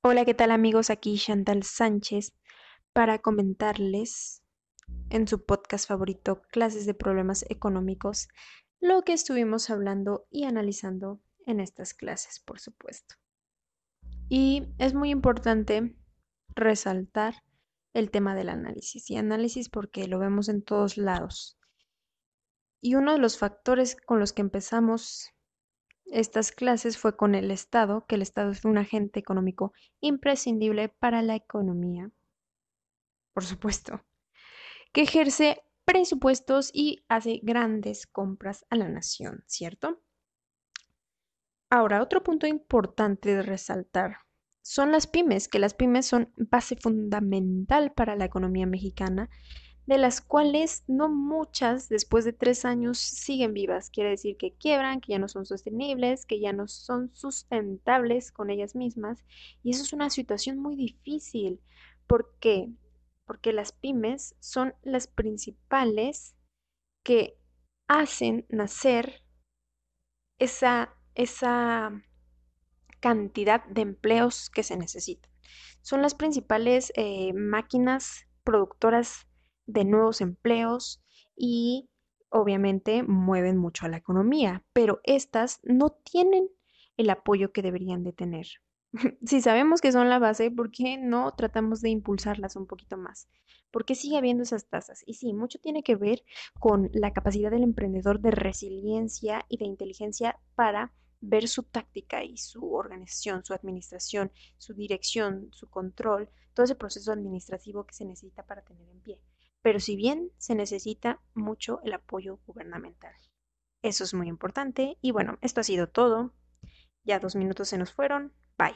Hola, ¿qué tal amigos? Aquí Chantal Sánchez para comentarles en su podcast favorito, Clases de Problemas Económicos, lo que estuvimos hablando y analizando en estas clases, por supuesto. Y es muy importante resaltar el tema del análisis y análisis porque lo vemos en todos lados. Y uno de los factores con los que empezamos estas clases fue con el Estado, que el Estado es un agente económico imprescindible para la economía, por supuesto, que ejerce presupuestos y hace grandes compras a la nación, ¿cierto? Ahora, otro punto importante de resaltar son las pymes, que las pymes son base fundamental para la economía mexicana de las cuales no muchas después de tres años siguen vivas. Quiere decir que quiebran, que ya no son sostenibles, que ya no son sustentables con ellas mismas. Y eso es una situación muy difícil. ¿Por qué? Porque las pymes son las principales que hacen nacer esa, esa cantidad de empleos que se necesitan. Son las principales eh, máquinas productoras de nuevos empleos y obviamente mueven mucho a la economía, pero estas no tienen el apoyo que deberían de tener. si sabemos que son la base, ¿por qué no tratamos de impulsarlas un poquito más? ¿Por qué sigue habiendo esas tasas? Y sí, mucho tiene que ver con la capacidad del emprendedor de resiliencia y de inteligencia para ver su táctica y su organización, su administración, su dirección, su control, todo ese proceso administrativo que se necesita para tener en pie pero si bien se necesita mucho el apoyo gubernamental. Eso es muy importante y bueno, esto ha sido todo. Ya dos minutos se nos fueron. Bye.